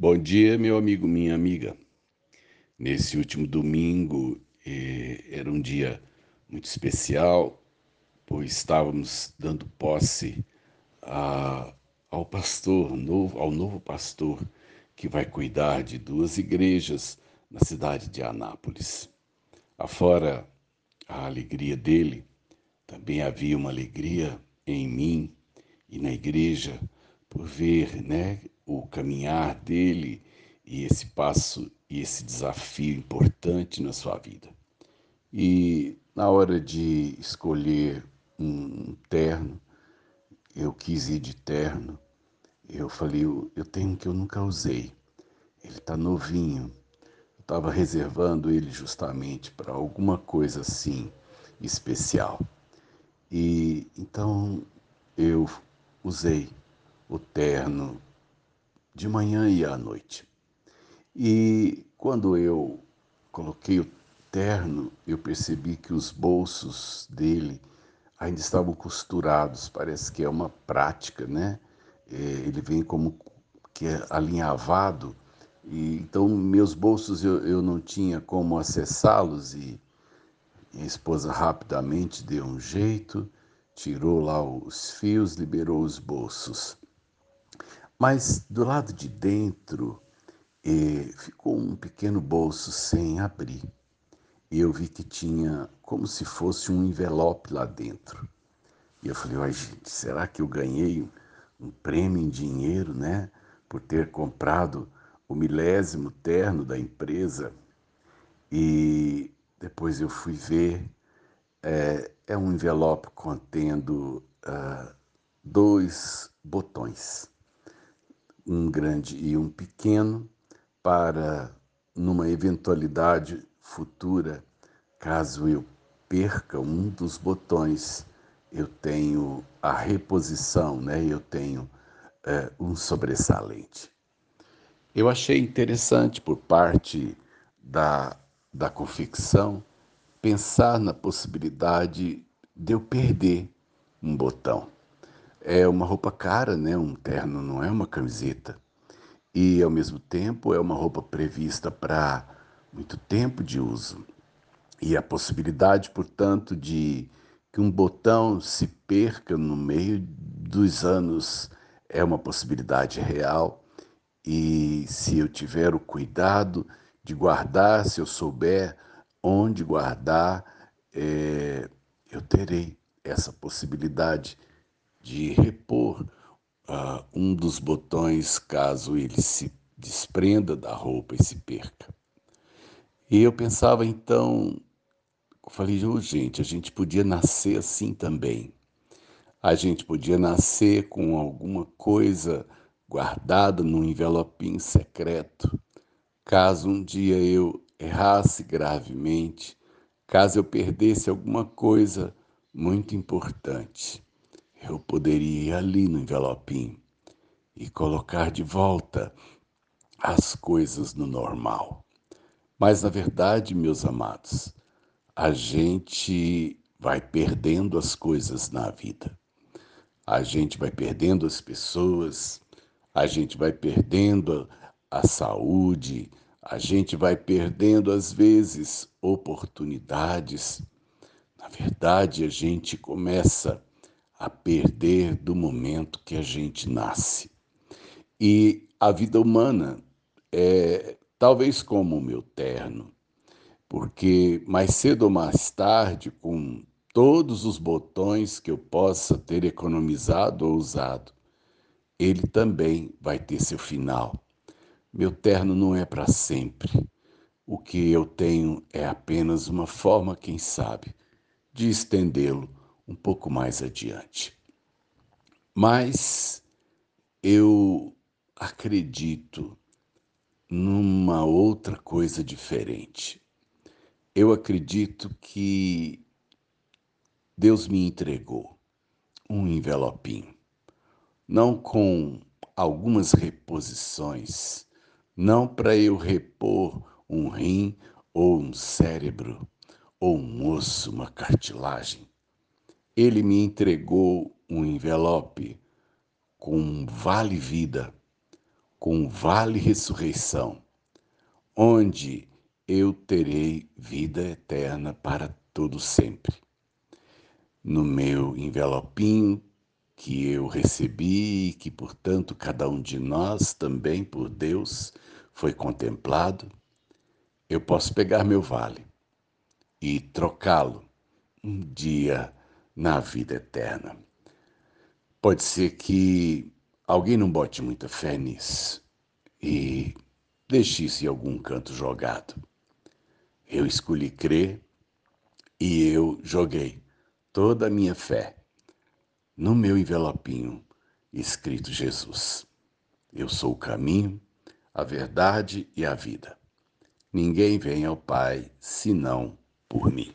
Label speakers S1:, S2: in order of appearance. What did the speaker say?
S1: Bom dia, meu amigo, minha amiga. Nesse último domingo eh, era um dia muito especial, pois estávamos dando posse a, ao pastor, novo, ao novo pastor que vai cuidar de duas igrejas na cidade de Anápolis. Afora a alegria dele, também havia uma alegria em mim e na igreja por ver, né, o caminhar dele e esse passo e esse desafio importante na sua vida. E na hora de escolher um terno, eu quis ir de terno. Eu falei, eu, eu tenho um que eu nunca usei. Ele está novinho. Eu estava reservando ele justamente para alguma coisa assim especial. E então eu usei o terno de manhã e à noite. E quando eu coloquei o terno, eu percebi que os bolsos dele ainda estavam costurados. Parece que é uma prática, né? É, ele vem como que é alinhavado. E, então, meus bolsos eu, eu não tinha como acessá-los e minha esposa rapidamente deu um jeito, tirou lá os fios, liberou os bolsos. Mas do lado de dentro eh, ficou um pequeno bolso sem abrir. E eu vi que tinha como se fosse um envelope lá dentro. E eu falei, ai gente, será que eu ganhei um prêmio em dinheiro, né? Por ter comprado o milésimo terno da empresa. E depois eu fui ver, é, é um envelope contendo uh, dois botões um grande e um pequeno, para, numa eventualidade futura, caso eu perca um dos botões, eu tenho a reposição, né? eu tenho é, um sobressalente. Eu achei interessante por parte da, da confecção pensar na possibilidade de eu perder um botão é uma roupa cara, né? Um terno não é uma camiseta. E ao mesmo tempo é uma roupa prevista para muito tempo de uso. E a possibilidade, portanto, de que um botão se perca no meio dos anos é uma possibilidade real. E se eu tiver o cuidado de guardar, se eu souber onde guardar, é, eu terei essa possibilidade de repor uh, um dos botões caso ele se desprenda da roupa e se perca. E eu pensava então, eu falei, oh, gente, a gente podia nascer assim também. A gente podia nascer com alguma coisa guardada num envelopinho secreto. Caso um dia eu errasse gravemente, caso eu perdesse alguma coisa muito importante eu poderia ir ali no envelopinho e colocar de volta as coisas no normal. Mas, na verdade, meus amados, a gente vai perdendo as coisas na vida. A gente vai perdendo as pessoas, a gente vai perdendo a saúde, a gente vai perdendo, às vezes, oportunidades. Na verdade, a gente começa a perder do momento que a gente nasce. E a vida humana é talvez como o meu terno, porque mais cedo ou mais tarde, com todos os botões que eu possa ter economizado ou usado, ele também vai ter seu final. Meu terno não é para sempre. O que eu tenho é apenas uma forma, quem sabe, de estendê-lo um pouco mais adiante. Mas eu acredito numa outra coisa diferente. Eu acredito que Deus me entregou um envelopinho, não com algumas reposições, não para eu repor um rim ou um cérebro ou um osso, uma cartilagem, ele me entregou um envelope com um vale-vida, com vale ressurreição, onde eu terei vida eterna para todo sempre. No meu envelopinho que eu recebi e que, portanto, cada um de nós também por Deus foi contemplado, eu posso pegar meu vale e trocá-lo um dia na vida eterna. Pode ser que alguém não bote muita fé nisso e deixe isso em algum canto jogado. Eu escolhi crer e eu joguei toda a minha fé no meu envelopinho escrito Jesus. Eu sou o caminho, a verdade e a vida. Ninguém vem ao Pai senão por mim.